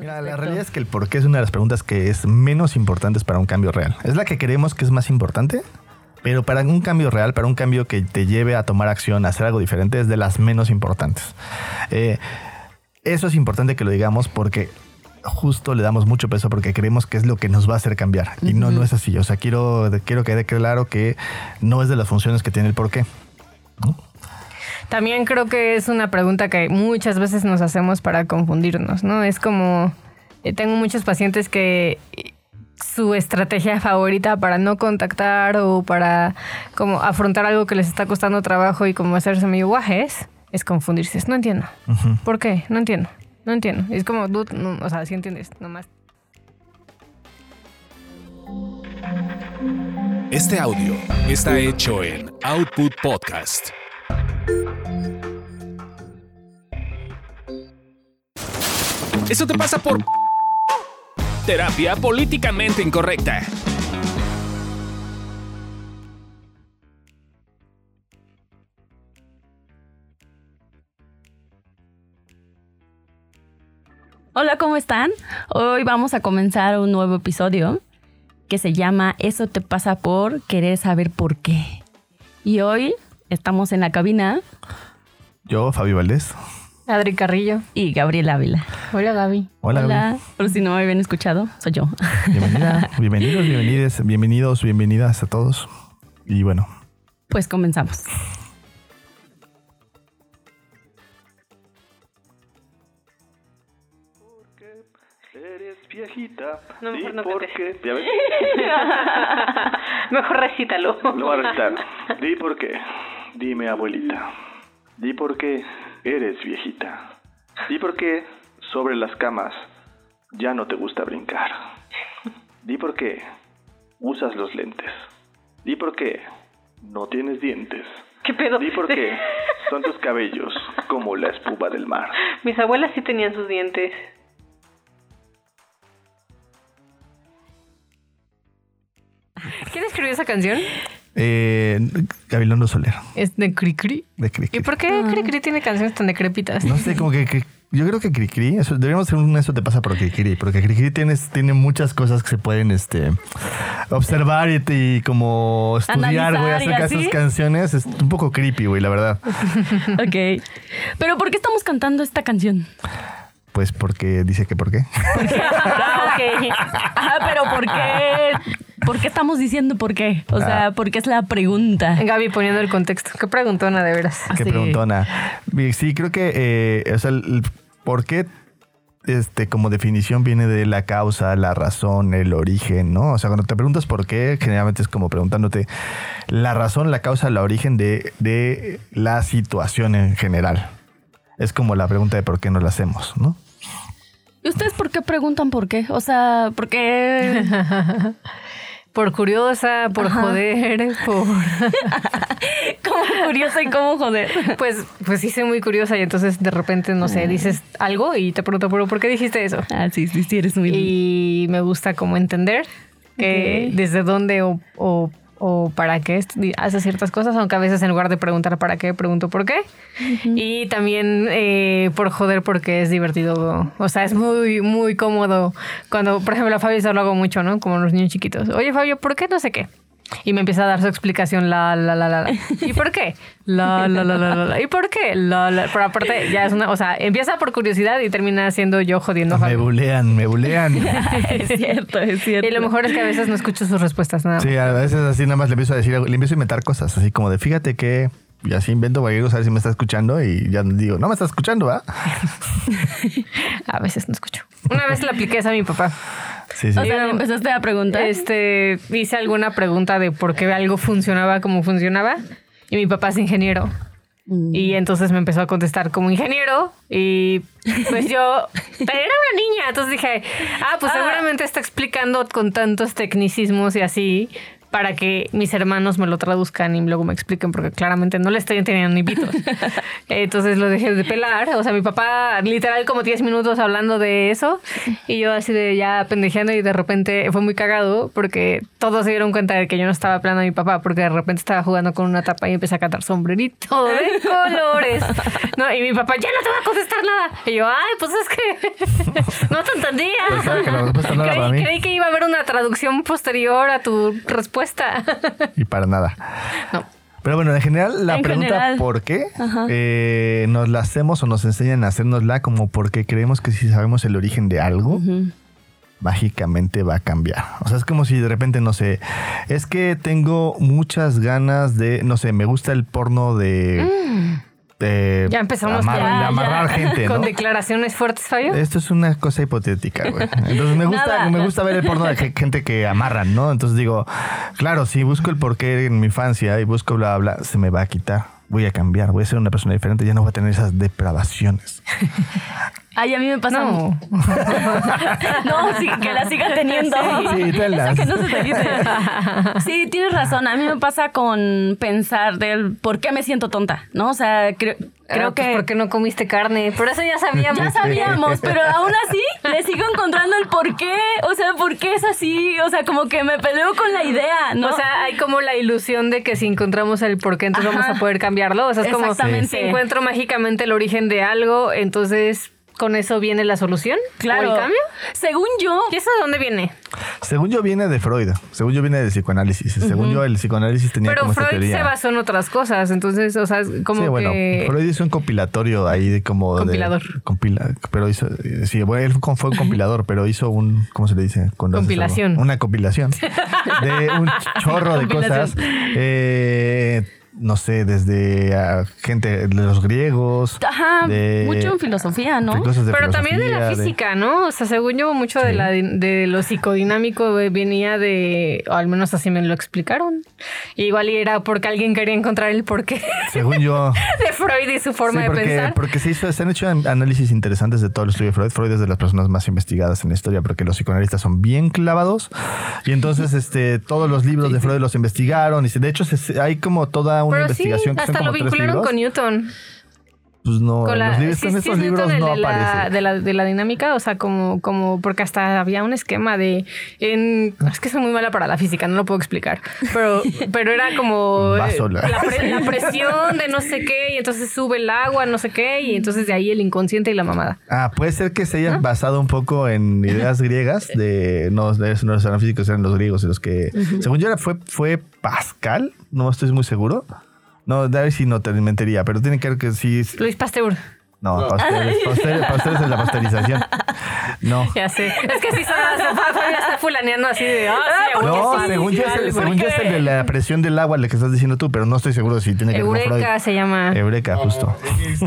Mira, la realidad es que el por qué es una de las preguntas que es menos importante para un cambio real. Es la que creemos que es más importante, pero para un cambio real, para un cambio que te lleve a tomar acción, a hacer algo diferente, es de las menos importantes. Eh, eso es importante que lo digamos porque justo le damos mucho peso porque creemos que es lo que nos va a hacer cambiar. Y no, no es así. O sea, quiero, quiero que quede claro que no es de las funciones que tiene el por qué. También creo que es una pregunta que muchas veces nos hacemos para confundirnos, ¿no? Es como, eh, tengo muchos pacientes que eh, su estrategia favorita para no contactar o para como afrontar algo que les está costando trabajo y como hacerse medio guajes es confundirse. Es, No entiendo. ¿Por qué? No entiendo. No entiendo. Es como, dude, no, o sea, si entiendes, nomás. Este audio está hecho en Output Podcast. Eso te pasa por terapia políticamente incorrecta. Hola, ¿cómo están? Hoy vamos a comenzar un nuevo episodio que se llama Eso te pasa por querer saber por qué. Y hoy estamos en la cabina Yo, Fabio Valdés. Adri Carrillo. y Gabriel Ávila. Hola, Gaby. Hola. Gaby. por si no me habían escuchado, soy yo. Bienvenida, bienvenidos, bienvenides, bienvenidos, bienvenidas a todos. Y bueno, Pues comenzamos. Eres viejita. No, mejor ¿Y no por qué? ¿Ya ves? Mejor recítalo. Lo voy a recitar. Di por qué. Dime, abuelita. Di por qué eres viejita. Di por qué sobre las camas ya no te gusta brincar. Di por qué usas los lentes. Di por qué no tienes dientes. ¿Qué pedo? Di por qué son tus cabellos como la espuma del mar. Mis abuelas sí tenían sus dientes. ¿Quién escribió esa canción? Eh, Gabilondo Soler, Es de Cricri. de Cricri. ¿Y por qué Cricri tiene canciones tan decrépitas? No sé, como que, que- yo creo que Cricri, eso, deberíamos hacer un eso te pasa por Cricri, porque Cricri tiene, tiene muchas cosas que se pueden este, observar y, y como estudiar, güey, acerca de esas canciones. Es un poco creepy, güey, la verdad. ok. Pero ¿por qué estamos cantando esta canción? Pues porque dice que por qué. Ah, ok. Ajá, pero ¿por qué? ¿Por qué estamos diciendo por qué? O sea, ¿por qué es la pregunta? Gaby poniendo el contexto. Qué preguntona, de veras. Qué preguntona. Sí, creo que, eh, o sea, el, el por qué, este, como definición viene de la causa, la razón, el origen, ¿no? O sea, cuando te preguntas por qué, generalmente es como preguntándote la razón, la causa, el origen de, de la situación en general. Es como la pregunta de por qué no la hacemos, ¿no? ¿Y ustedes por qué preguntan por qué? O sea, ¿por qué? Por curiosa, por Ajá. joder, por... ¿Cómo curiosa y cómo joder? Pues, pues sí, soy muy curiosa y entonces de repente, no sé, dices algo y te pregunto, ¿pero por qué dijiste eso? Ah, sí, sí, sí, eres muy... Y me gusta como entender que Ok. desde dónde o, o, o para qué hace ciertas cosas, aunque a veces en lugar de preguntar para qué, pregunto por qué. Y también eh, por joder porque es divertido. O sea, es muy, muy cómodo. Cuando, por ejemplo, a Fabio eso lo hago mucho, ¿no? Como los niños chiquitos. Oye, Fabio, ¿por qué no sé qué? Y me empieza a dar su explicación, la, la, la, la, la. ¿Y por qué? La, la, la, la, la, la. ¿Y por qué? La, la. Pero aparte, ya es una, o sea, empieza por curiosidad y termina siendo yo jodiendo Me bulean, me bulean. es cierto, es cierto. Y lo mejor es que a veces no escucho sus respuestas nada. más. Sí, a veces así nada más le empiezo a decir, algo, le empiezo a inventar cosas, así como de fíjate que... Y así invento cualquier cosa, a ver si me está escuchando y ya digo, no me está escuchando, ¿ah? A veces no escucho. Una vez le apliqué a mi papá. Sí, sí. O sea, le empezaste a preguntar. Este, hice alguna pregunta de por qué algo funcionaba como funcionaba. Y mi papá es ingeniero. Mm. Y entonces me empezó a contestar como ingeniero. Y pues yo pero era una niña. Entonces dije, ah, pues Ah. seguramente está explicando con tantos tecnicismos y así para que mis hermanos me lo traduzcan y luego me expliquen, porque claramente no le estoy entendiendo ni pitos. Entonces lo dejé de pelar. O sea, mi papá, literal, como 10 minutos hablando de eso, y yo así de ya pendejeando, y de repente fue muy cagado, porque todos se dieron cuenta de que yo no estaba hablando a mi papá, porque de repente estaba jugando con una tapa y empecé a cantar sombrerito de colores. No, y mi papá, ya no te va a contestar nada. Y yo, ay, pues es que no te entendía. Pensaba que no creí, creí que iba a haber una traducción posterior a tu respuesta. Y para nada. No. Pero bueno, en general, la En pregunta general. ¿por qué? eh, nos la hacemos o nos enseñan a hacernosla como porque creemos que si sabemos el origen de algo, mágicamente va a cambiar. O sea, es como si de repente, no sé, es que tengo muchas ganas de, no sé, me gusta el porno de... Ya empezamos amar- ya, de ya. amarrar gente, Con declaraciones fuertes, Fabio. Esto es una cosa hipotética, güey. Entonces me gusta, Nada. me gusta ver el porno de ge- gente que amarran, ¿no? Entonces digo, claro, si busco el porqué en mi infancia y busco bla, bla, bla, se me va a quitar. Voy a cambiar, voy a ser una persona diferente, ya no voy a tener esas depravaciones. Ay, a mí me pasa. No. No, sí, que la siga teniendo. Sí, tenlas. Eso que no se te dice. Sí, tienes razón. A mí me pasa con pensar del por qué me siento tonta, ¿no? O sea, creo, creo Ah, pues, que... ¿Por qué no comiste carne? Por eso ya sabíamos. Ya sabíamos, pero aún así le sigo encontrando el por qué. O sea, por qué es así. O sea, como que me peleo con la idea, ¿no? O sea, hay como la ilusión de que si encontramos el por qué, entonces Ajá. vamos a poder cambiarlo. O sea, es como si encuentro mágicamente el origen de algo, entonces con eso viene la solución. claro. ¿O el cambio? Según yo, ¿Y eso de dónde viene? Según yo viene de Freud, según yo viene del psicoanálisis. Según yo el psicoanálisis tenía Pero como esta Freud teoría. se basó en otras cosas, entonces, o sea, como sí, bueno, que... Freud hizo un compilatorio ahí de como... de- Compilador. compila, pero hizo... eh, Sí, bueno, él fue un compilador, pero hizo un... ¿Cómo se le dice? Cuando Compilación. Una compilación de un chorro de cosas. Eh, no sé, desde ah, gente de los griegos. ajá, de- mucho en filosofía, ¿no? Pero también de la física, ¿no? O sea, según yo, mucho de, la, de lo psicodinámico eh, venía de, o al menos así me lo explicaron. Igual y era porque alguien quería encontrar el porqué Según yo... de Freud y su forma Sí, de pensar. porque se, hizo- se han hecho an- análisis interesantes de todo el estudio de Freud. Freud es de las personas más investigadas en la historia porque los psicoanalistas son bien clavados. Y entonces este, todos los libros de Freud los investigaron. Y se- de hecho se- hay como toda una Pero sí, que hasta lo como vincularon libros. con Newton. Pues no, la, los libros, sí, en sí estos libros Newton no de la, de, la, de la dinámica, o sea, como, como porque hasta había un esquema de en es que soy muy mala para la física, no lo puedo explicar, pero, pero era como eh, la, pre- la presión de no sé qué, y entonces sube el agua, no sé qué, y entonces de ahí el inconsciente y la mamada. Ah, puede ser que se hayan basado un poco en ideas griegas de no, de no eran físicos, eran los griegos los que, según yo era, fue, fue Pascal, no estoy muy seguro. No, a ver si no te mentiría, pero tiene que ver que sí. Luis Pasteur. No, Pasteur, es- Pasteur- Pasteur es de la pasteurización. No. Ya sé. Es que si son ya está fulaneando así de, ah, sí, No, sí, según sí, yo, es según yo es el de la presión del agua, el que estás diciendo tú, pero no estoy seguro si tiene que ver con Freud. Eureka se llama. Eureka, justo. Es,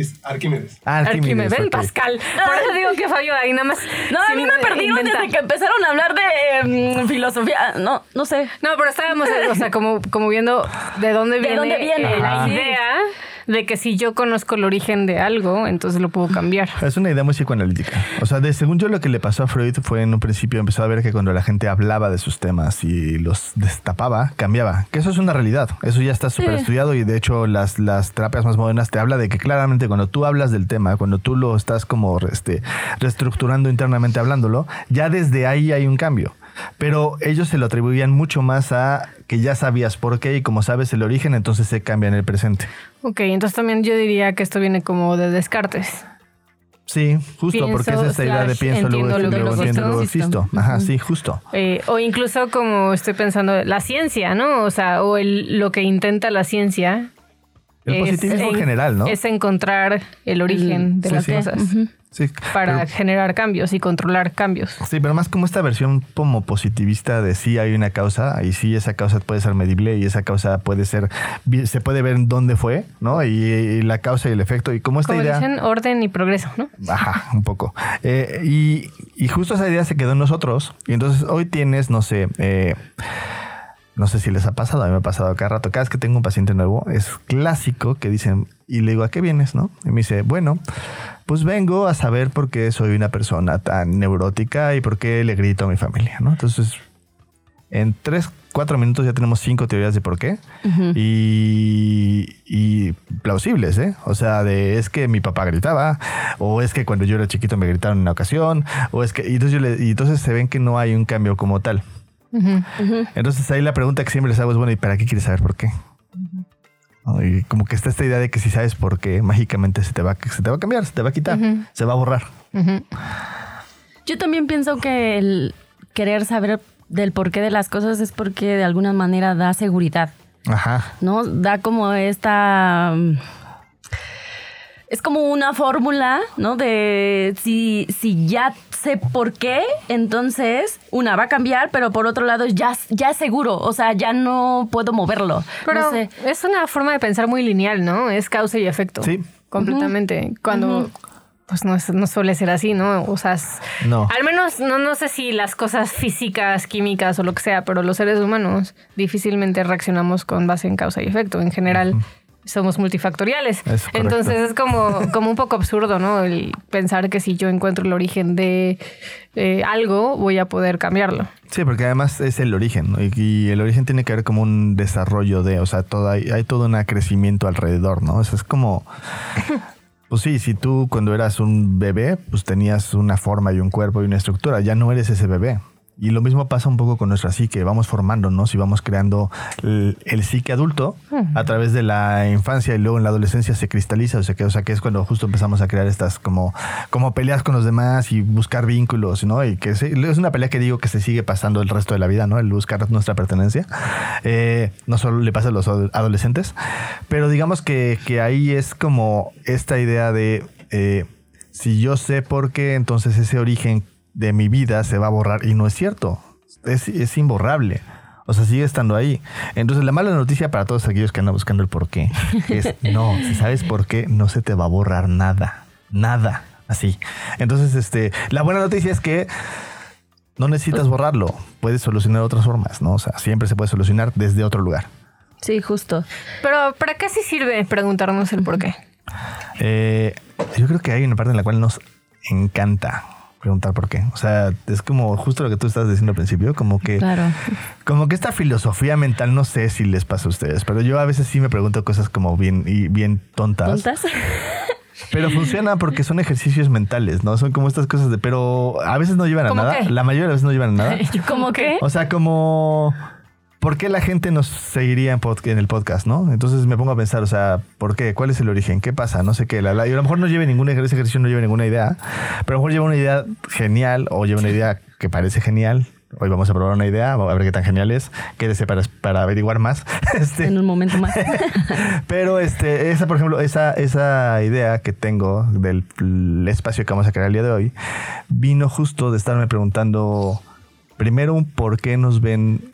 es Arquímedes. Ah, Arquímedes, ven. Pascal. Por eso digo que Fabio ahí nada más. No, a mí me perdieron inventar. desde que empezaron a hablar de em, filosofía. No, no sé. No, pero estábamos, eh, o sea, como, como viendo de dónde ¿De viene, dónde viene? la idea de que si yo conozco el origen de algo, entonces lo puedo cambiar. Es una idea muy psicoanalítica. O sea, de, según yo lo que le pasó a Freud fue en un principio empezó a ver que cuando la gente hablaba de sus temas y los destapaba, cambiaba. Que eso es una realidad. Eso ya está súper estudiado y de hecho las, las terapias más modernas te habla de que claramente cuando tú hablas del tema, cuando tú lo estás como este, reestructurando internamente hablándolo, ya desde ahí hay un cambio. Pero ellos se lo atribuían mucho más a que ya sabías por qué y como sabes el origen, entonces se cambia en el presente. Ok, entonces también yo diría que esto viene como de Descartes. Sí, justo, porque es esta idea de pienso, luego, entiendo, luego luego entiendo, luego existo. Ajá, sí, justo. Eh, o incluso como estoy pensando, la ciencia, ¿no? O sea, o el, lo que intenta la ciencia. El es positivismo en general, ¿no? Es encontrar el origen de sí, las sí. cosas Sí, para pero- generar cambios y controlar cambios. sí, pero más como esta versión como positivista de sí hay una causa y sí esa causa puede ser medible y esa causa puede ser, se puede ver en dónde fue, ¿no? Y, y la causa y el efecto y como esta Como idea... dicen, orden y progreso, ¿no? Ajá, un poco. Eh, y, y justo esa idea se quedó en nosotros. Y entonces hoy tienes, no sé, eh, no sé si les ha pasado, a mí me ha pasado cada rato. Cada vez que tengo un paciente nuevo, es clásico que dicen, y le digo, ¿a qué vienes? ¿No? Y me dice, bueno, pues vengo a saber por qué soy una persona tan neurótica y por qué le grito a mi familia, ¿no? Entonces, En tres, cuatro minutos ya tenemos cinco teorías de por qué. y, y plausibles, ¿eh? O sea, de es que mi papá gritaba, o es que cuando yo era chiquito me gritaron en una ocasión, o es que. Y entonces, yo le- y entonces se ven que no hay un cambio como tal. Entonces ahí la pregunta que siempre les hago es, bueno, ¿y para qué quieres saber por qué? Y como que está esta idea de que si sabes por qué, mágicamente se te va, se te va a cambiar, se te va a quitar, se va a borrar. Yo también pienso que el querer saber del porqué de las cosas es porque de alguna manera da seguridad, Ajá. ¿no? Da como esta... Es como una fórmula, ¿no? De si, si ya sé por qué, entonces una va a cambiar, pero por otro lado ya, ya es seguro, o sea, ya no puedo moverlo. Pero no sé. es una forma de pensar muy lineal, ¿no? Es causa y efecto. Sí. Completamente. Cuando pues no, suele ser así, ¿no? O sea, No. al menos no, no sé si las cosas físicas, químicas o lo que sea, pero los seres humanos difícilmente reaccionamos con base en causa y efecto. En general somos multifactoriales. Es. Entonces es como, como un poco absurdo, ¿no? El pensar que si yo encuentro el origen de eh, algo, voy a poder cambiarlo. Sí, porque además es el origen, ¿no? y, y el origen tiene que ver como un desarrollo de, o sea, todo hay, hay todo un crecimiento alrededor, ¿no? O sea, es como, pues sí, si tú cuando eras un bebé, pues tenías una forma y un cuerpo y una estructura, ya no eres ese bebé. Y lo mismo pasa un poco con nuestra psique, vamos formándonos y vamos creando el, el psique adulto a través de la infancia y luego en la adolescencia se cristaliza, o sea que, o sea que es cuando justo empezamos a crear estas como, como peleas con los demás y buscar vínculos, ¿no? Y que se- es una pelea que digo que se sigue pasando el resto de la vida, ¿no? El buscar nuestra pertenencia. Eh, no solo le pasa a los ado- adolescentes, pero digamos que, que ahí es como esta idea de eh, si yo sé por qué, entonces ese origen de mi vida se va a borrar y no es cierto. Es, es imborrable. O sea, sigue estando ahí. Entonces, la mala noticia para todos aquellos que andan buscando el por qué es no, si sabes por qué, no se te va a borrar nada. Nada. Así. Entonces, este, la buena noticia es que no necesitas borrarlo. Puedes solucionar de otras formas, ¿no? O sea, siempre se puede solucionar desde otro lugar. Sí, justo. Pero ¿para qué sí sirve preguntarnos el por qué? Eh, yo creo que hay una parte en la cual nos encanta preguntar por qué. O sea, es como justo lo que tú estabas diciendo al principio, como que, Claro. como que esta filosofía mental, no sé si les pasa a ustedes, pero yo a veces sí me pregunto cosas como bien y bien tontas. ¿Tontas? Pero funciona porque son ejercicios mentales, ¿no? Son como estas cosas de, pero a veces no llevan a ¿Cómo nada. qué? La mayoría de las veces no llevan a nada. ¿Cómo qué? O sea, como... ¿Por qué la gente nos seguiría en, pod- en el podcast, no? Entonces me pongo a pensar, o sea, ¿por qué? ¿Cuál es el origen? ¿Qué pasa? No sé qué. La, la- y a lo mejor no lleve ejercicio, ese ejercicio no lleve ninguna idea, pero a lo mejor lleva una idea genial o lleva una idea que parece genial. Hoy vamos a probar una idea, a ver qué tan genial es. Quédese para, para averiguar más. Este, En un momento más. pero este, esa, por ejemplo, esa, esa idea que tengo del del espacio que vamos a crear el día de hoy, vino justo de estarme preguntando, primero, un por qué nos ven,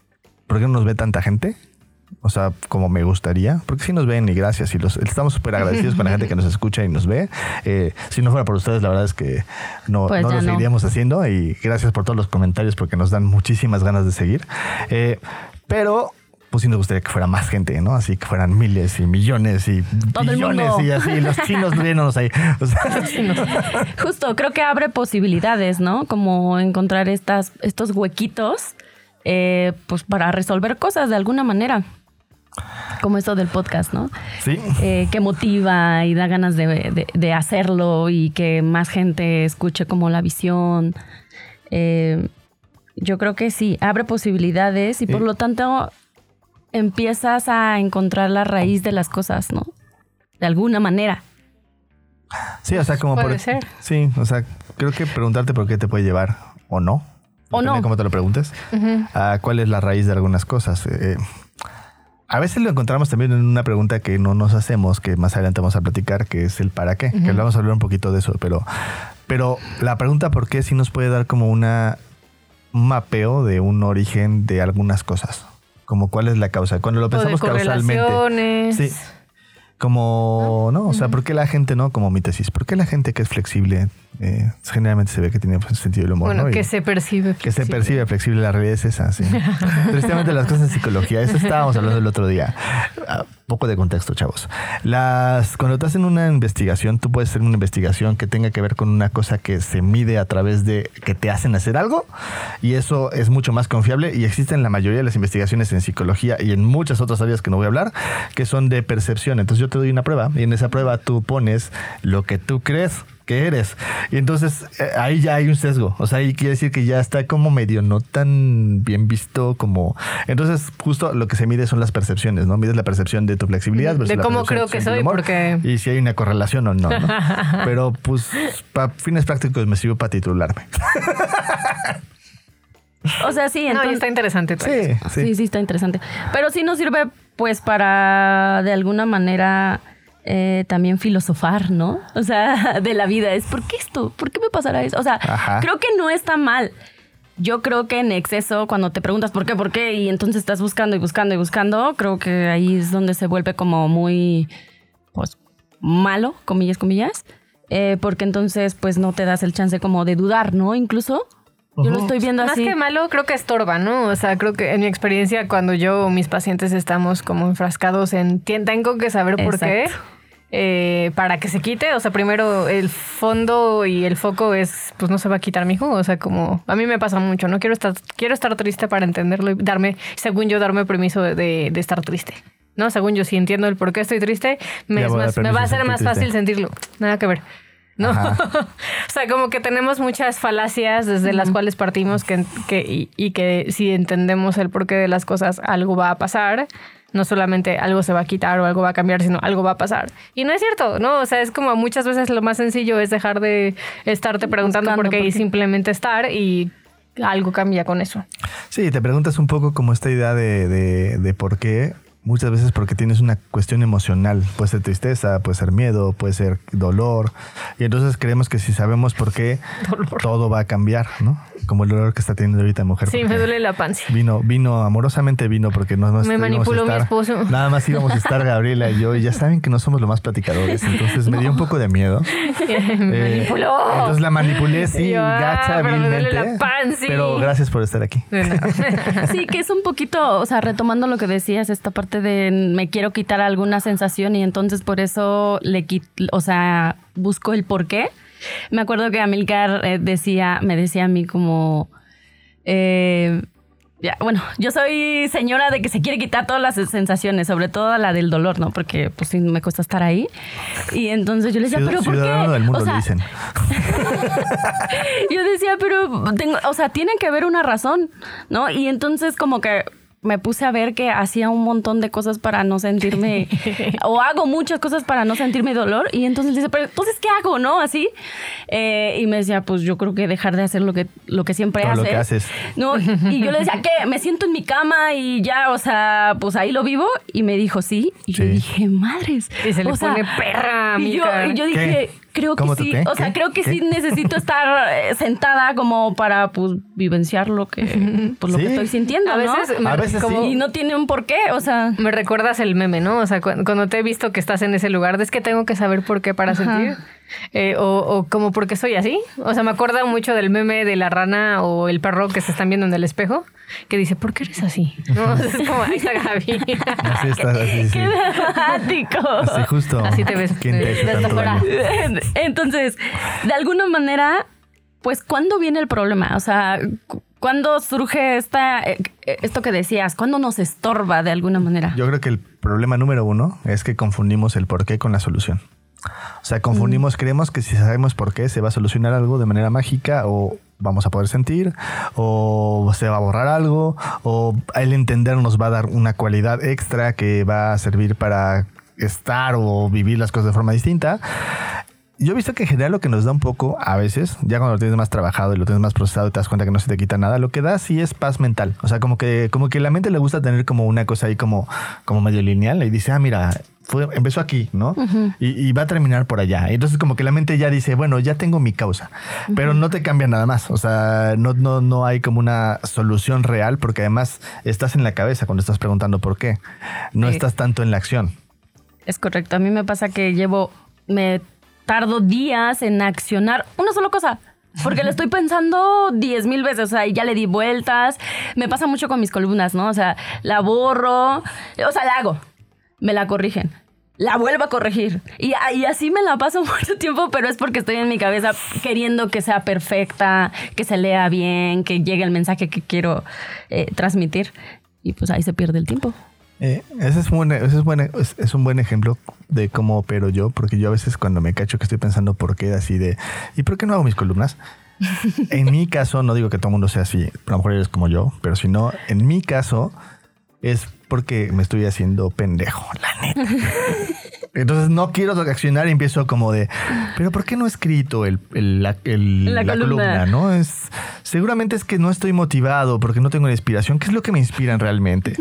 por qué no nos ve tanta gente. O sea, como me gustaría, porque sí nos ven y gracias. Y los, estamos súper agradecidos con la gente que nos escucha y nos ve. Eh, si no fuera por ustedes, la verdad es que no, Pues no lo no. seguiríamos haciendo. Y gracias por todos los comentarios porque nos dan muchísimas ganas de seguir. Eh, pero pues sí nos gustaría que fuera más gente, ¿no? Así que fueran miles y millones y billones y así, los chinos viéndonos ahí. O sea, Justo, creo que abre posibilidades, ¿no? Como encontrar estas, estos huequitos, eh, pues para resolver cosas de alguna manera. Como esto del podcast, ¿no? sí. Eh, que motiva y da ganas de, de- de hacerlo y que más gente escuche como la visión. Eh, yo creo que sí, abre posibilidades y por lo tanto empiezas a encontrar la raíz de las cosas, ¿no? De alguna manera. Sí, o sea, como Puede por. ser. Sí, o sea, creo que preguntarte por qué te puede llevar o no. O no. cómo te lo preguntes. a cuál es la raíz de algunas cosas. Eh, a veces lo encontramos también en una pregunta que no nos hacemos, que más adelante vamos a platicar, que es el para qué, que vamos a hablar un poquito de eso, pero, pero la pregunta por qué sí nos puede dar como una un mapeo de un origen de algunas cosas. Como cuál es la causa. Cuando lo O de pensamos causalmente. Sí. Como, ¿no? O sea, ¿por qué la gente, no? Como mi tesis, ¿por qué la gente que es flexible Eh, generalmente se ve que tiene pues, sentido del humor. Bueno, ¿no? Y que se percibe. que se flexible. percibe flexible, la realidad es esa, sí. Tristemente las cosas en psicología, eso estábamos hablando el otro día. Ah, poco de contexto, chavos. Las, cuando te hacen una investigación, tú puedes hacer una investigación que tenga que ver con una cosa que se mide a través de que te hacen hacer algo y eso es mucho más confiable y existen la mayoría de las investigaciones en psicología y en muchas otras áreas que no voy a hablar que son de percepción. Entonces yo te doy una prueba y en esa prueba tú pones lo que tú crees que eres. Y entonces eh, ahí ya hay un sesgo. O sea, ahí quiere decir que ya está como medio no tan bien visto como... Entonces justo lo que se mide son las percepciones, ¿no? Mides la percepción de tu flexibilidad. versus De la cómo creo que soy, humor, porque- Y si hay una correlación o no, ¿no? Pero pues para fines prácticos me sirvió para titularme. O sea, sí, No, entonces... está interesante. Sí, sí. Sí, sí, está interesante. Pero sí nos sirve, pues, para de alguna manera eh, también filosofar, ¿no? O sea, de la vida. Es, ¿por qué esto? ¿Por qué me pasará eso? O sea, Ajá. creo que no está mal. Yo creo que en exceso, cuando te preguntas por qué, por qué, y entonces estás buscando y buscando y buscando, creo que ahí es donde se vuelve como muy, pues, malo, comillas, comillas. Eh, porque entonces, pues, no te das el chance como de dudar, ¿no? Incluso. Yo lo estoy viendo Más así. que malo, creo que estorba, ¿no? O sea, creo que en mi experiencia, cuando yo o mis pacientes estamos como enfrascados en "Tien- tengo que saber por qué. Eh, para que se quite, o sea, primero el fondo y el foco es, pues no se va a quitar, mijo. O sea, como a mí me pasa mucho, no quiero estar, quiero estar triste para entenderlo y darme, según yo, darme permiso de, estar triste. No, según yo, si entiendo el por qué estoy triste, me, es más- va a ser más triste. fácil sentirlo. Nada que ver. ¿No? O sea, como que tenemos muchas falacias desde las cuales partimos que, que- y, y que si entendemos el porqué de las cosas, algo va a pasar. No solamente algo se va a quitar o algo va a cambiar, sino algo va a pasar. Y no es cierto, ¿no? O sea, es como muchas veces lo más sencillo es dejar de estarte preguntando por qué por y simplemente estar y algo cambia con eso. Sí, te preguntas un poco como esta idea de, de, de por qué. Muchas veces porque tienes una cuestión emocional. Puede ser tristeza, puede ser miedo, puede ser dolor. Y entonces creemos que si sabemos por qué, todo va a cambiar, ¿no? Como el dolor que está teniendo ahorita mujer. Sí, me duele la panza. Vino, vino, amorosamente vino porque no nos Me manipuló mi esposo. Nada más íbamos a estar Gabriela y yo, y ya saben que no somos los más platicadores, entonces me dio un poco de miedo. me Eh, manipuló. Entonces la manipulé, sí, Yo, ah, gacha, pero me duele la panza. Pero gracias por estar aquí. Sí, que es un poquito, o sea, retomando lo que decías, esta parte de me quiero quitar alguna sensación y entonces por eso le quit, o sea, busco el por qué. Me acuerdo que Amilcar eh, decía, me decía a mí como, eh, ya, bueno, yo soy señora de que se quiere quitar todas las sensaciones, sobre todo la del dolor, ¿no? Porque pues sí me cuesta estar ahí. Y entonces yo le decía, Ciud- pero ¿por qué? del mundo O sea, le dicen. yo decía, pero tengo, o sea, tiene que haber una razón, ¿no? Y entonces como que me puse a ver que hacía un montón de cosas para no sentirme, o hago muchas cosas para no sentirme dolor, y entonces dice, pero entonces, ¿qué hago, no? Así. Eh, y me decía, pues yo creo que dejar de hacer lo que, lo que siempre Todo lo haces. que haces. No, y yo le decía, ¿qué? Me siento en mi cama y ya, o sea, pues ahí lo vivo. Y me dijo, sí. Y yo dije, madres. Y se le O sea, pone perra, y yo, y yo dije, creo que ¿Cómo tú sí. O sea, ¿Qué? creo que ¿Qué? sí necesito estar eh, sentada como para pues vivenciar lo que, pues, lo Sí. que estoy sintiendo, A ¿no? veces, me- A veces como- sí. Y no tiene un porqué, o sea. Me recuerdas el meme, ¿no? O sea, cu- cuando te he visto que estás en ese lugar, es que tengo que saber por qué para Ajá. sentir. Eh, o, o como porque soy así. O sea, me acuerda mucho del meme de la rana o el perro que se están viendo en el espejo, que dice, ¿por qué eres así? ¿No? O sea, es como, ahí está Gaby. Así está, así, sí. ¡Qué dramático! Así justo. Así te ves. Entonces, de alguna manera, pues, ¿cuándo viene el problema? O sea, cu- ¿cuándo surge esta, eh, esto que decías? ¿Cuándo nos estorba de alguna manera? Yo creo que el problema número uno es que confundimos el porqué con la solución. O sea, confundimos, creemos que si sabemos por qué se va a solucionar algo de manera mágica o vamos a poder sentir o se va a borrar algo o el entender nos va a dar una cualidad extra que va a servir para estar o vivir las cosas de forma distinta. Yo he visto que en general lo que nos da un poco a veces, ya cuando lo tienes más trabajado y lo tienes más procesado y te das cuenta que no se te quita nada, lo que da sí es paz mental. O sea, como que, como que la mente le gusta tener como una cosa ahí como, como medio lineal y dice, ah, mira, fue, empezó aquí, ¿no? y, y va a terminar por allá. Entonces como que la mente ya dice, bueno, ya tengo mi causa, pero no te cambia nada más. O sea, no, no, no hay como una solución real porque además estás en la cabeza cuando estás preguntando por qué. No Sí. estás tanto en la acción. Es correcto. A mí me pasa que llevo, me tardo días en accionar una sola cosa. Porque le estoy pensando diez mil veces, o sea, y ya le di vueltas. Me pasa mucho con mis columnas, ¿no? O sea, la borro, o sea, la hago, me la corrigen, la vuelvo a corregir. Y, y así me la paso mucho tiempo, pero es porque estoy en mi cabeza queriendo que sea perfecta, que se lea bien, que llegue el mensaje que quiero eh, transmitir. Y pues ahí se pierde el tiempo. Eh, ese, es un buen, ese es, buen- es- es un buen ejemplo de cómo opero yo, porque yo a veces cuando me cacho que estoy pensando por qué, así de, ¿y por qué no hago mis columnas? en mi caso, no digo que todo el mundo sea así, a lo mejor eres como yo, pero si no, en mi caso es porque me estoy haciendo pendejo, la neta. Entonces no quiero accionar y empiezo como de, pero ¿por qué no he escrito el, el- la, el- La la columna. columna? ¿no? Es, seguramente es que no estoy motivado porque no tengo la inspiración. ¿Qué es lo que me inspiran realmente?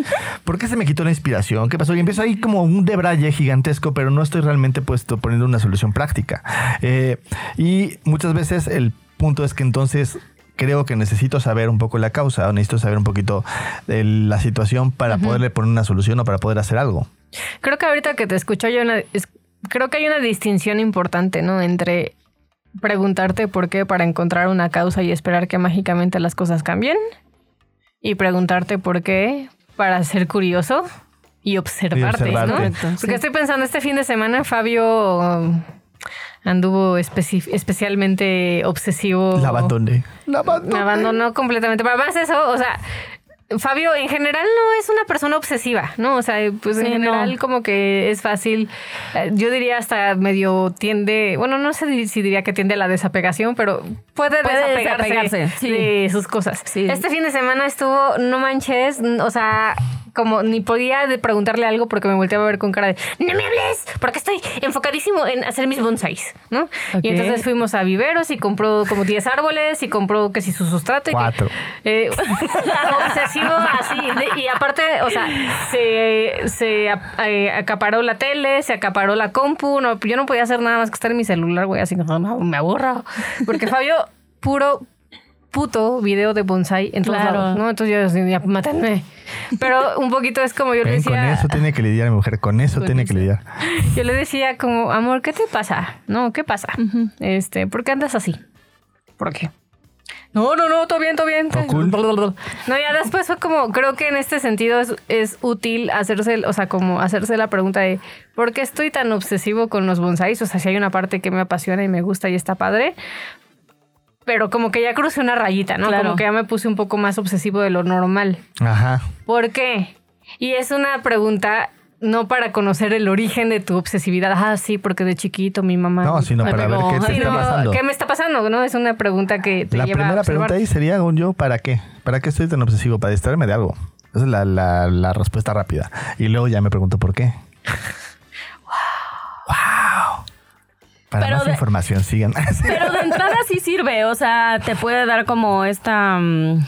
¿Por qué se me quitó la inspiración? ¿Qué pasó? Y empiezo ahí como un debraye gigantesco, pero no estoy realmente puesto poniendo una solución práctica. Eh, y muchas veces el punto es que entonces creo que necesito saber un poco la causa o necesito saber un poquito de la situación para poderle poner una solución o para poder hacer algo. Creo que ahorita que te escucho una, es- creo que hay una distinción importante, ¿no? Entre preguntarte por qué para encontrar una causa y esperar que mágicamente las cosas cambien y preguntarte por qué para ser curioso y observarte, Y ¿no? Correcto, Porque sí. estoy pensando este fin de semana Fabio um, anduvo especi- especialmente obsesivo. La abandoné. La abandoné. Me abandonó completamente. Pero además eso, o sea, Fabio en general no es una persona obsesiva, ¿no? O sea, pues en general no. como que es fácil, eh, yo diría hasta medio tiende, bueno, no sé si diría que tiende a la desapegación, pero puede, Puede desapegarse, desapegarse, sí. de sus cosas. Sí. Este fin de semana estuvo, no manches, o sea, como ni podía preguntarle algo porque me volteaba a ver con cara de no me hables, porque estoy enfocadísimo en hacer mis bonsais, ¿no? Y entonces fuimos a viveros y compró como 10 árboles y compró que si su sustrato y que- Cuatro. eh, así. y aparte, o sea, se, se eh, acaparó la tele, se acaparó la compu. No, yo no podía hacer nada más que estar en mi celular, güey, así que no, no, me aburro. Porque Fabio, puro puto video de bonsai en todos Claro. lados, ¿no? Entonces yo decía. Pero un poquito es como yo le Ven, con decía. eso tiene que lidiar mi mujer, con eso tiene que lidiar. Yo le decía como, amor, ¿qué te pasa? No, ¿qué pasa? Este, ¿por qué andas así? ¿Por qué? No, no, no, todo bien, todo bien. Oh, cool. No, ya después fue como, creo que en este sentido es, es útil hacerse, o sea, como hacerse la pregunta de ¿por qué estoy tan obsesivo con los bonsáis? O sea, si hay una parte que me apasiona y me gusta y está padre. Pero como que ya crucé una rayita, ¿no? Claro. Como que ya me puse un poco más obsesivo de lo normal. Ajá. ¿Por qué? Y es una pregunta no para conocer el origen de tu obsesividad. Ah, sí, porque de chiquito mi mamá. No, sino para ver qué te Sí, está no, pasando. ¿Qué me está pasando? No, es una pregunta que te La lleva primera pregunta ahí sería, yo, ¿para qué? ¿Para qué estoy tan obsesivo? Para distraerme de algo. Esa es la, la- la respuesta rápida. Y luego ya me pregunto por qué. wow. Para Pero más de- información, sigan. Pero de entrada sí sirve, o sea, te puede dar como esta, mm,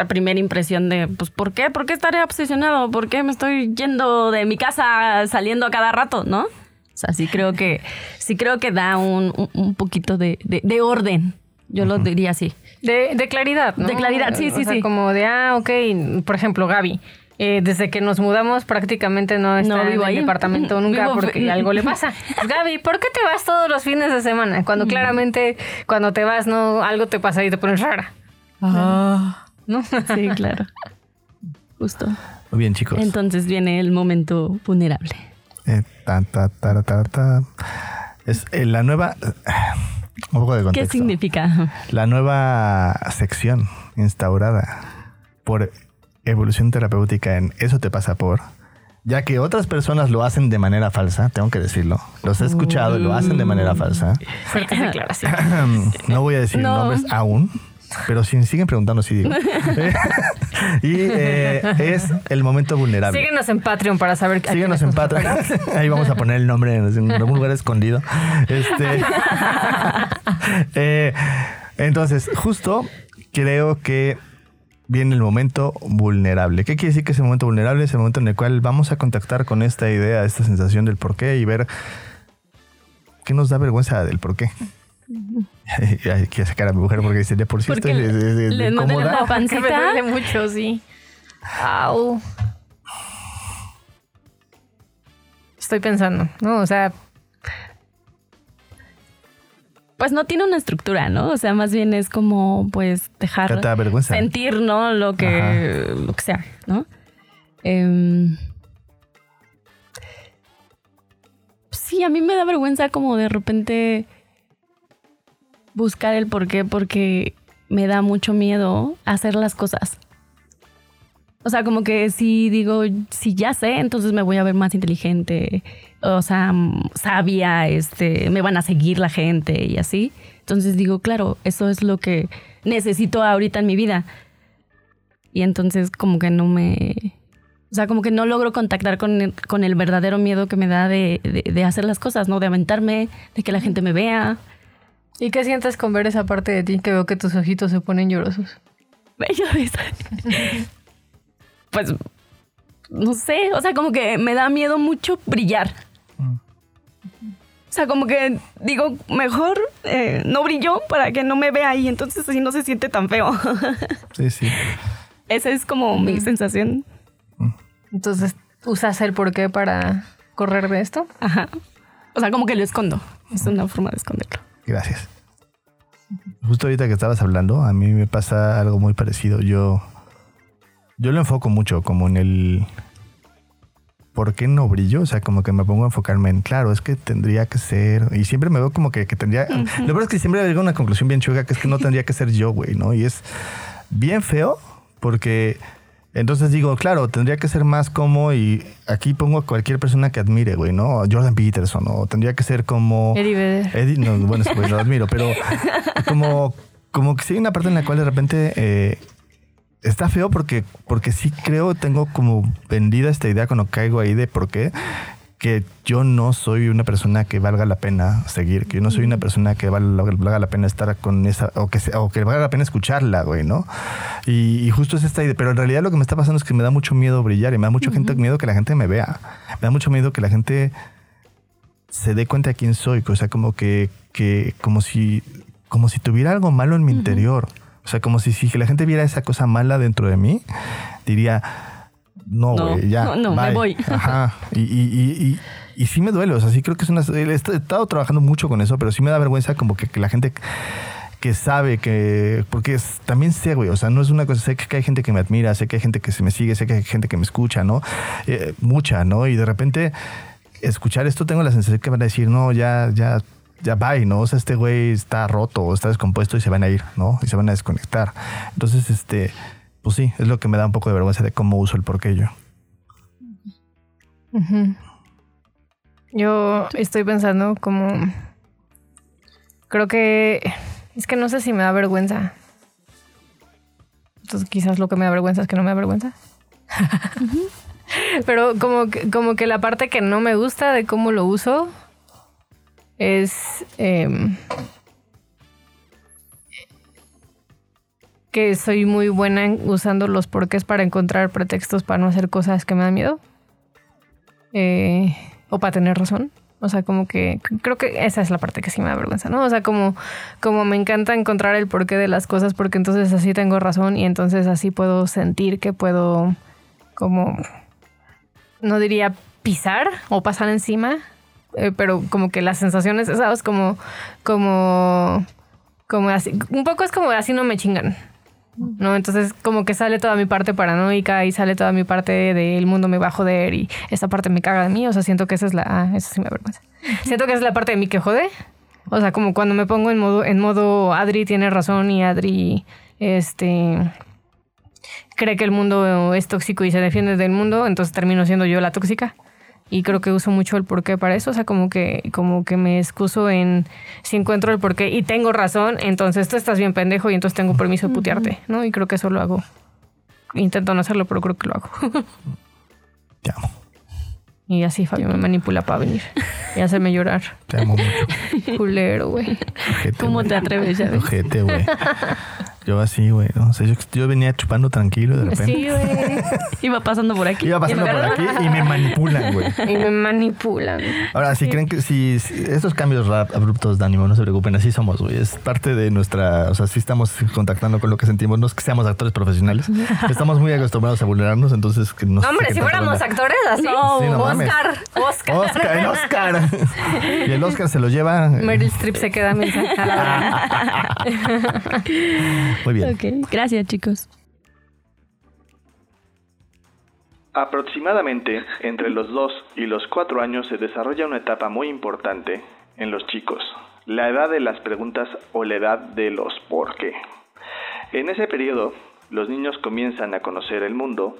esta primera impresión de, pues, ¿por qué? ¿Por qué estaré obsesionado? ¿Por qué me estoy yendo de mi casa saliendo a cada rato, no? O sea, sí creo que, sí creo que da un, un- un poquito de, de- de orden. Yo lo diría así. De, de claridad, ¿no? De claridad, sí, O sí, sea, sí. Como de, ah, ok, por ejemplo, Gaby. eh, desde que nos mudamos prácticamente no está No en vivo el ahí. nunca nunca Vivo- porque algo le pasa. Gaby, ¿por qué te vas todos los fines de semana? Cuando claramente cuando te vas no algo te pasa y te pones rara. ¿No? Sí, claro. Justo. Muy bien, chicos. Entonces viene el momento vulnerable. Eh, ta, ta, ta, ta, ta. Es eh, la nueva. Un poco de ¿Qué significa? La nueva sección instaurada por evolución terapéutica en Eso te pasa por. Ya que otras personas lo hacen de manera falsa, tengo que decirlo. Los he escuchado, lo hacen de manera falsa. Fuertes declaraciones. No voy a decir No. nombres aún, pero si siguen preguntando, sí digo. y eh, es el momento vulnerable. Síguenos en Patreon para saber a Síguenos en Patreon. Ahí vamos a poner el nombre en, en algún lugar escondido. Este, eh, entonces, justo creo que viene el momento vulnerable. ¿Qué quiere decir que ese momento vulnerable es el momento en el cual vamos a contactar con esta idea, esta sensación del por qué y ver qué nos da vergüenza del por qué? Hay que sacar a mi mujer porque dice, de por sí Porque estoy de- de- de- le de duele cómoda. la Que me pancita. duele mucho, sí. Au. Estoy pensando, ¿no? O sea, pues no tiene una estructura, ¿no? O sea, más bien es como, pues, dejar ¿Qué te da vergüenza? sentir, ¿no? Lo que, lo que sea, ¿no? Em, sí, a mí me da vergüenza como de repente buscar el por qué, porque me da mucho miedo hacer las cosas. O sea, como que si digo, si ya sé, entonces me voy a ver más inteligente, o sea, mm, sabia, este, me van a seguir la gente y así. Entonces digo, claro, eso es lo que necesito ahorita en mi vida. Y entonces como que no me... O sea, como que no logro contactar con el, con el verdadero miedo que me da de, de- de hacer las cosas, ¿no? De aventarme, de que la gente me vea. ¿Y qué sientes con ver esa parte de ti que veo que tus ojitos se ponen llorosos? Pues, no sé, o sea, como que me da miedo mucho brillar. O sea, como que digo, mejor eh, no brillo para que no me vea y entonces así no se siente tan feo. Sí, sí. Esa es como mi sensación. Entonces, ¿usas el porqué para correr de esto? Ajá. O sea, como que lo escondo. Es una forma de esconderlo. Gracias. Justo ahorita que estabas hablando, a mí me pasa algo muy parecido. Yo, yo lo enfoco mucho como en el ¿por qué no brillo? O sea, como que me pongo a enfocarme en, claro, es que tendría que ser, y siempre me veo como que, que tendría, lo peor es que siempre a una conclusión bien chueca, que es que no tendría que ser yo, güey, ¿no? Y es bien feo porque entonces digo, claro, tendría que ser más como, y aquí pongo a cualquier persona que admire, güey, ¿no? Jordan Peterson, o tendría que ser como... Eddie. Eddie, no, bueno, pues lo admiro, pero como, como que sí hay una parte en la cual de repente eh, está feo porque, porque sí creo, tengo como vendida esta idea cuando caigo ahí de por qué, que yo no soy una persona que valga la pena seguir, que yo no soy una persona que valga, valga la pena estar con esa, o que, o que valga la pena escucharla, güey, ¿no? Y, y justo es esta idea, pero en realidad lo que me está pasando es que me da mucho miedo brillar y me da mucho gente, miedo que la gente me vea, me da mucho miedo que la gente se dé cuenta de quién soy, o sea, como que, que como si, como si tuviera algo malo en mi interior. O sea, como si, si la gente viera esa cosa mala dentro de mí, diría, no, No, güey, ya. no, no, me bye". voy. Ajá. Y, y, y, y, y sí me duele, o sea, sí creo que es una... He estado trabajando mucho con eso, pero sí me da vergüenza como que, que la gente que sabe que... Porque es- también sé, güey, o sea, no es una cosa, sé que hay gente que me admira, sé que hay gente que se me sigue, sé que hay gente que me escucha, ¿no? Eh, mucha, ¿no? Y de repente escuchar esto tengo la sensación que van a decir, no, ya, ya, ya bye, ¿no? O sea, este güey está roto o está descompuesto y se van a ir, ¿no? Y se van a desconectar. Entonces, este, pues sí, es lo que me da un poco de vergüenza de cómo uso el porqué yo. Ujú. Yo estoy pensando como... Creo que... Es que no sé si me da vergüenza. Entonces quizás lo que me da vergüenza es que no me da vergüenza. Pero como que, como que la parte que no me gusta de cómo lo uso es... em, que soy muy buena en usando los porqués para encontrar pretextos para no hacer cosas que me dan miedo eh, o para tener razón. O sea, como que creo que esa es la parte que sí me da vergüenza, ¿no? O sea, como, como me encanta encontrar el porqué de las cosas porque entonces así tengo razón y entonces así puedo sentir que puedo como, no diría pisar o pasar encima, eh, pero como que las sensaciones, ¿sabes? Como, como, como así, un poco es como así no me chingan. ¿No? Entonces como que sale toda mi parte paranoica y sale toda mi parte del mundo me va a joder y esta parte me caga de mí, o sea, siento que esa es la, ah, sí me avergüenza. Siento que esa es la parte de mí que jode. O sea, como cuando me pongo en modo, en modo Adri tiene razón y Adri, este, cree que el mundo es tóxico y se defiende del mundo, entonces termino siendo yo la tóxica. Y creo que uso mucho el porqué para eso. O sea, como que, como que me excuso en si encuentro el porqué y tengo razón, entonces tú estás bien pendejo y entonces tengo permiso de putearte, ¿no? Y creo que eso lo hago. Intento no hacerlo, pero creo que lo hago. Te amo. y así Fabio me manipula para venir y hacerme llorar. Te amo mucho. Culero, güey. Ojete, ¿Cómo te atreves, ya? Ojete, güey. Yo así, güey. ¿no? O sea, yo, yo venía chupando tranquilo de repente. Sí, güey. Iba pasando por aquí. Iba pasando por aquí y me manipulan, güey. Y me manipulan. Ahora, si creen que si, si estos cambios rap- abruptos de ánimo, no se preocupen, así somos, güey. Es parte de nuestra, o sea, sí estamos contactando con lo que sentimos. No es que seamos actores profesionales. Estamos muy acostumbrados a vulnerarnos, entonces que no sé Hombre, si fuéramos onda. actores así. No, Sí, no mames. Oscar. Oscar. Oscar, el Oscar. y el Oscar se lo lleva. eh, Meryl Streep se queda mensa. Muy bien. Ok, gracias chicos. Aproximadamente entre los 2 y los 4 años se desarrolla una etapa muy importante en los chicos, la edad de las preguntas o la edad de los por qué. En ese periodo, los niños comienzan a conocer el mundo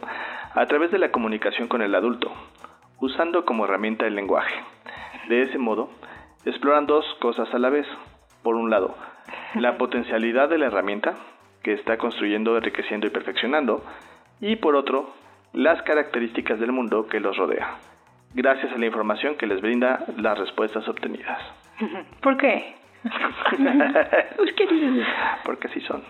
a través de la comunicación con el adulto, usando como herramienta el lenguaje. De ese modo, exploran dos cosas a la vez. Por un lado, la potencialidad de la herramienta, que está construyendo, enriqueciendo y perfeccionando, y por otro, las características del mundo que los rodea, gracias a la información que les brinda las respuestas obtenidas. ¿Por qué? Porque así son.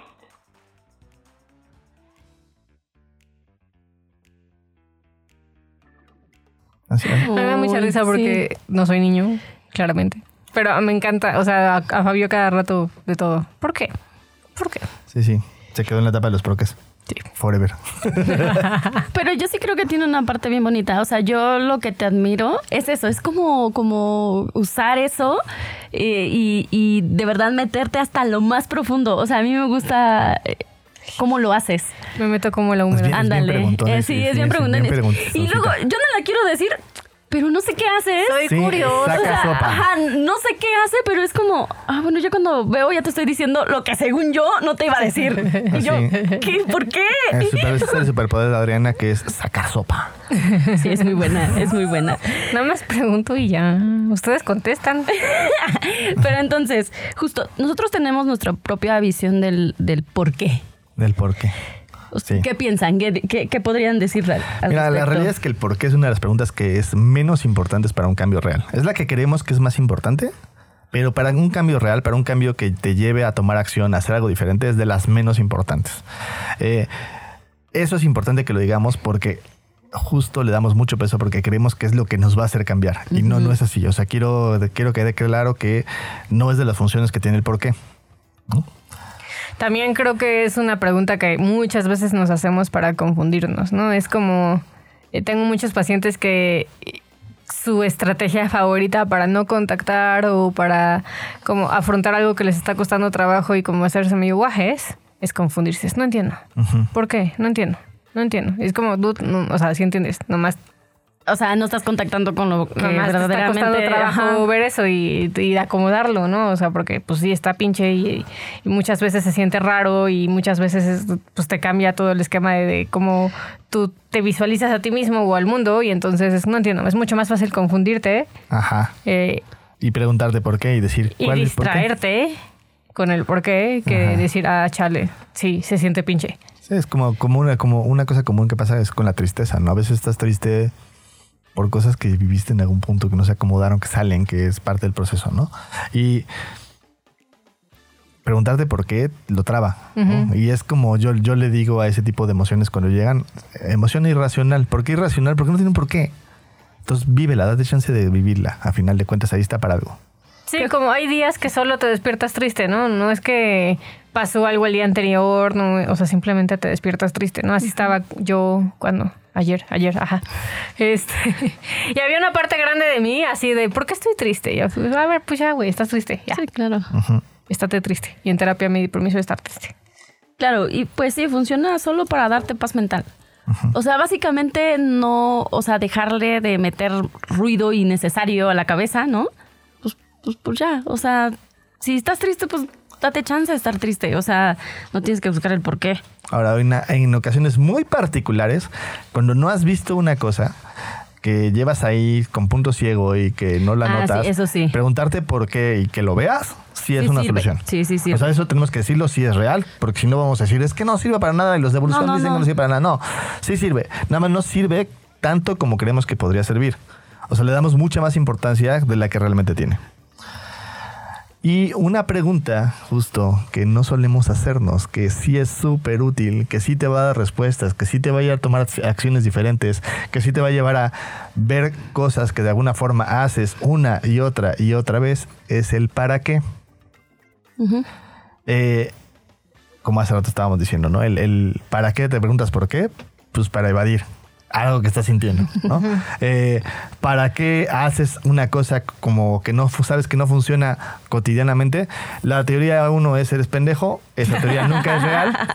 Así. Me da mucha risa porque no soy niño, claramente. Pero me encanta, o sea, a, a Fabio cada rato de todo. ¿Por qué? ¿Por qué? Sí, sí. Se quedó en la etapa de los proques. Sí. Forever. Pero yo sí creo que tiene una parte bien bonita. O sea, yo lo que te admiro es eso, es como, como usar eso eh, y, y de verdad meterte hasta lo más profundo. O sea, a mí me gusta eh, cómo lo haces. Me meto como la humedad. Ándale. Eh, sí, es bien sí, preguntona. bien Y luego, yo no la quiero decir, pero no sé qué haces. Soy Sí, curiosa. saca O sea, sopa. ajá, no sé qué hace, pero es como, ah, bueno, yo cuando veo ya te estoy diciendo lo que según yo no te iba a decir. Y yo. ¿qué? ¿Por qué? El super- es el superpoder de Adriana que es sacar sopa. Sí, es muy buena, es muy buena. Nada más pregunto y ya. Ustedes contestan. Pero entonces, justo, nosotros tenemos nuestra propia visión del, del por qué. Del por qué. Sí. ¿Qué piensan? ¿Qué, qué- qué podrían decir Mira, la realidad es que el por qué es una de las preguntas que es menos importantes para un cambio real. Es la que creemos que es más importante, pero para un cambio real, para un cambio que te lleve a tomar acción, a hacer algo diferente, es de las menos importantes. Eh, eso es importante que lo digamos porque justo le damos mucho peso porque creemos que es lo que nos va a hacer cambiar. Y no, no es así. O sea, quiero, quiero que quede claro que no es de las funciones que tiene el por qué. También creo que es una pregunta que muchas veces nos hacemos para confundirnos, ¿no? Es como, eh, tengo muchos pacientes que eh, su estrategia favorita para no contactar o para como afrontar algo que les está costando trabajo y como hacerse medio guajes, es confundirse. No entiendo. ¿Por qué? No entiendo. No entiendo. Es como, no, o sea, si entiendes, nomás O sea, no estás contactando con lo que Nomás te está verdaderamente... trabajo ajá. ver eso y, y acomodarlo, ¿no? O sea, porque pues sí está pinche y, y muchas veces se siente raro y muchas veces es- pues te cambia todo el esquema de, de cómo tú te visualizas a ti mismo o al mundo y entonces es- no entiendo, es mucho más fácil confundirte Ajá. eh, Y preguntarte por qué y decir y cuál es por qué. distraerte con el por qué que Ajá. decir, ah, chale, sí, se siente pinche. Sí, es como, como, una, como una cosa común que pasa es con la tristeza, ¿no? A veces estás triste por cosas que viviste en algún punto que no se acomodaron, que salen, que es parte del proceso, ¿no? Y preguntarte por qué lo traba. ¿no? Y es como yo, yo le digo a ese tipo de emociones cuando llegan, emoción irracional. ¿Por qué irracional? Porque no tiene un por qué. Entonces vívela, date chance de vivirla. A final de cuentas, ahí está para algo. Sí, como hay días que solo te despiertas triste, ¿no? No es que pasó algo el día anterior, no, o sea, simplemente te despiertas triste, ¿no? Así estaba yo cuando ayer, ayer, ajá. Este, y había una parte grande de mí así de, ¿por qué estoy triste? Y yo, pues, a ver, pues ya, güey, estás triste, ya. Sí, claro. Estate triste. Y en terapia me di permiso de estar triste. Claro, y pues sí, funciona solo para darte paz mental. O sea, básicamente no, o sea, dejarle de meter ruido innecesario a la cabeza, ¿no? Pues, pues, ya, o sea, si estás triste, pues date chance de estar triste. O sea, no tienes que buscar el por qué. Ahora, en, en ocasiones muy particulares, cuando no has visto una cosa que llevas ahí con punto ciego y que no la Ah, notas, sí, eso sí. preguntarte por qué y que lo veas, sí es Sí una sirve. solución. Sí, sí sirve. O sea, eso tenemos que decirlo si es real, porque si no vamos a decir, es que no sirve para nada y los de evolución No, no, dicen no. que no sirve para nada. No, sí sirve. Nada más no sirve tanto como creemos que podría servir. O sea, le damos mucha más importancia de la que realmente tiene. Y una pregunta justo que no solemos hacernos, que sí es súper útil, que sí te va a dar respuestas, que sí te va a llevar a tomar acciones diferentes, que sí te va a llevar a ver cosas que de alguna forma haces una y otra y otra vez, es el para qué. Eh, como hace rato estábamos diciendo, ¿no? El, el para qué te preguntas por qué, pues para evadir algo que estás sintiendo, ¿no? Eh, ¿Para qué haces una cosa como que no sabes que no funciona cotidianamente? La teoría uno es eres pendejo, esa teoría nunca es real.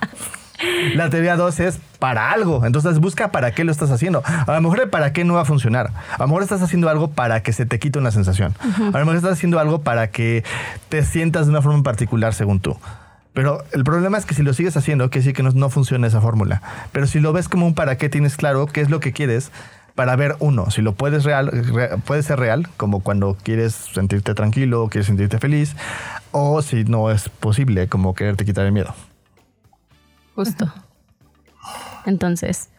La teoría dos es para algo. Entonces busca para qué lo estás haciendo. A lo mejor para qué no va a funcionar. A lo mejor estás haciendo algo para que se te quite una sensación. A lo mejor estás haciendo algo para que te sientas de una forma en particular según tú. Pero el problema es que si lo sigues haciendo, que sí que no, funciona esa fórmula. Pero si lo ves como un para qué, tienes claro qué es lo que quieres para ver uno, si lo puedes real, puede ser real, como cuando quieres sentirte tranquilo quieres sentirte feliz, o si no es posible, como quererte quitar el miedo. Justo. Entonces,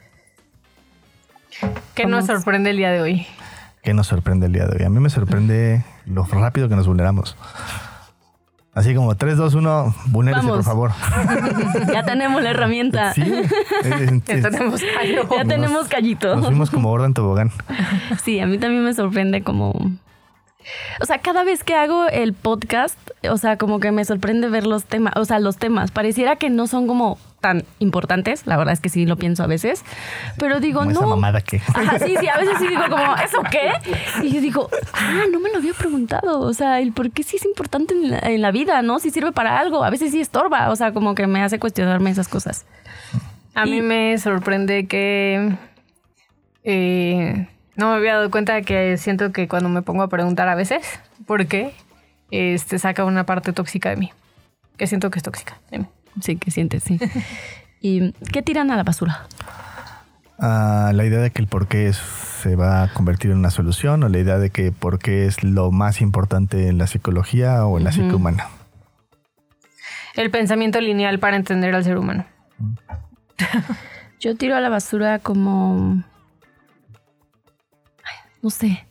¿qué nos sorprende el día de hoy? ¿Qué nos sorprende el día de hoy? A mí me sorprende lo rápido que nos vulneramos. Así como 3, 2, 1, vulnérese, por favor. ya tenemos la herramienta. Sí. ya tenemos callo. Ya tenemos callito. Nos fuimos como orden tobogán. Sí, a mí también me sorprende como o sea, cada vez que hago el podcast, o sea, como que me sorprende ver los temas, o sea, los temas. Pareciera que no son como tan importantes, la verdad es que sí lo pienso a veces, pero digo, no. Esa mamada que. Ajá, sí, sí, a veces sí digo como, ¿eso qué? Y yo digo, ah, no me lo había preguntado, o sea, el por qué sí es importante en la, vida, ¿no? Si sirve para algo, a veces sí estorba, o sea, como que me hace cuestionarme esas cosas. A mí me sorprende que eh, no me había dado cuenta que siento que cuando me pongo a preguntar a veces por qué, este saca una parte tóxica de mí. Que siento que es tóxica Sí, que sientes, sí. ¿Y qué tiran a la basura? Ah, la idea de que el por qué se va a convertir en una solución o la idea de que por qué es lo más importante en la psicología o en la psique humana. El pensamiento lineal para entender al ser humano. Yo tiro a la basura como no sé.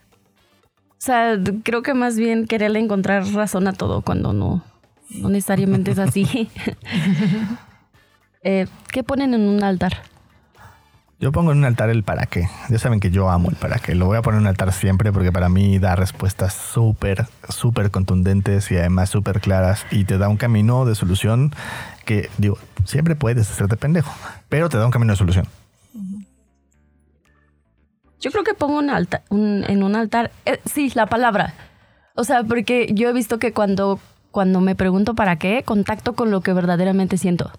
O sea, creo que más bien quererle encontrar razón a todo cuando no, no necesariamente es así. Eh, ¿Qué ponen en un altar? Yo pongo en un altar el para qué. Ya saben que yo amo el para qué. Lo voy a poner en un altar siempre porque para mí da respuestas súper, súper contundentes y además súper claras y te da un camino de solución que, digo, siempre puedes hacerte pendejo, pero te da un camino de solución. Yo creo que pongo un altar, en un altar, eh, sí, la palabra. O sea, porque yo he visto que cuando, cuando me pregunto para qué, contacto con lo que verdaderamente siento.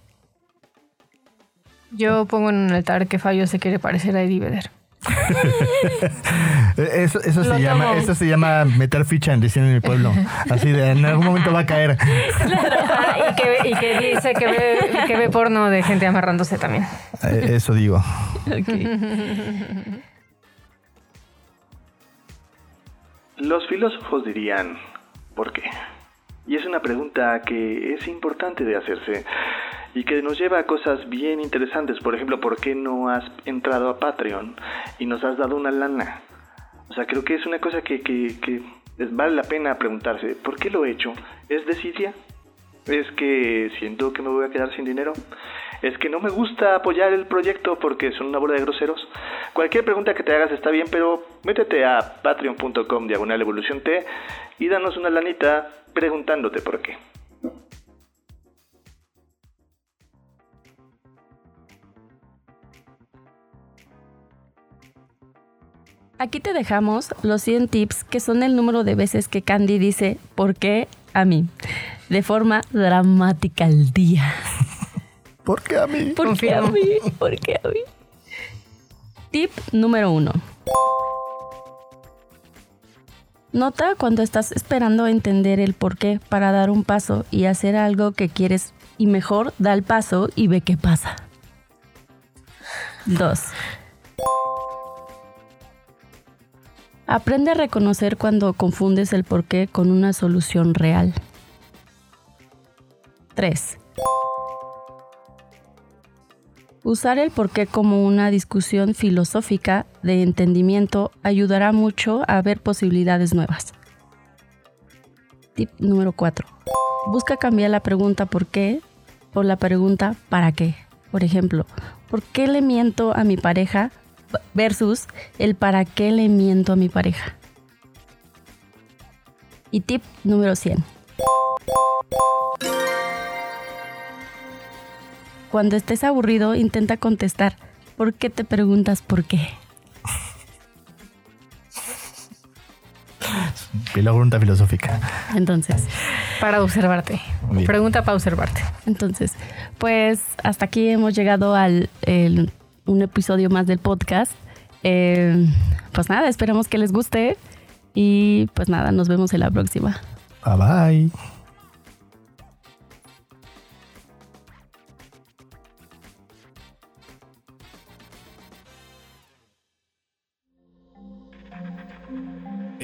Yo pongo en un altar que Fabio se quiere parecer a Eddie Vedder. eso, eso se llama, eso se llama meter ficha en diciendo en mi pueblo. Así de en algún momento va a caer. y, que, dice que ve, que ve porno de gente amarrándose también. Eh, eso digo. Los filósofos dirían, ¿por qué? Y es una pregunta que es importante de hacerse y que nos lleva a cosas bien interesantes. Por ejemplo, ¿por qué no has entrado a Patreon y nos has dado una lana? O sea, creo que es una cosa que, que, vale la pena preguntarse. ¿Por qué lo he hecho? ¿Es desidia? ¿Es que siento que me voy a quedar sin dinero? Es que no me gusta apoyar el proyecto porque son una bola de groseros. Cualquier pregunta que te hagas está bien, pero métete a patreon.com diagonal evolución T y danos una lanita preguntándote por qué. Aquí te dejamos los 100 tips que son el número de veces que Candy dice ¿por qué a mí? De forma dramática al día. ¿Por qué a mí? ¿Por qué a mí? ¿Por qué a mí? Tip número uno. Nota cuando estás esperando entender el por qué para dar un paso y hacer algo que quieres y mejor da el paso y ve qué pasa. Dos. Aprende a reconocer cuando confundes el por qué con una solución real. 3. Usar el porqué como una discusión filosófica de entendimiento ayudará mucho a ver posibilidades nuevas. Tip número 4. Busca cambiar la pregunta ¿por qué? por la pregunta ¿para qué? Por ejemplo, ¿por qué le miento a mi pareja? versus el para qué le miento a mi pareja. Y tip número 100. Cuando estés aburrido, intenta contestar. ¿Por qué te preguntas por qué? La pregunta filosófica. Entonces, Para observarte. Bien. Pregunta para observarte. entonces, pues hasta aquí hemos llegado al el- un episodio más del podcast. Eh, pues nada, esperamos que les guste y pues nada, nos vemos en la próxima. Bye bye.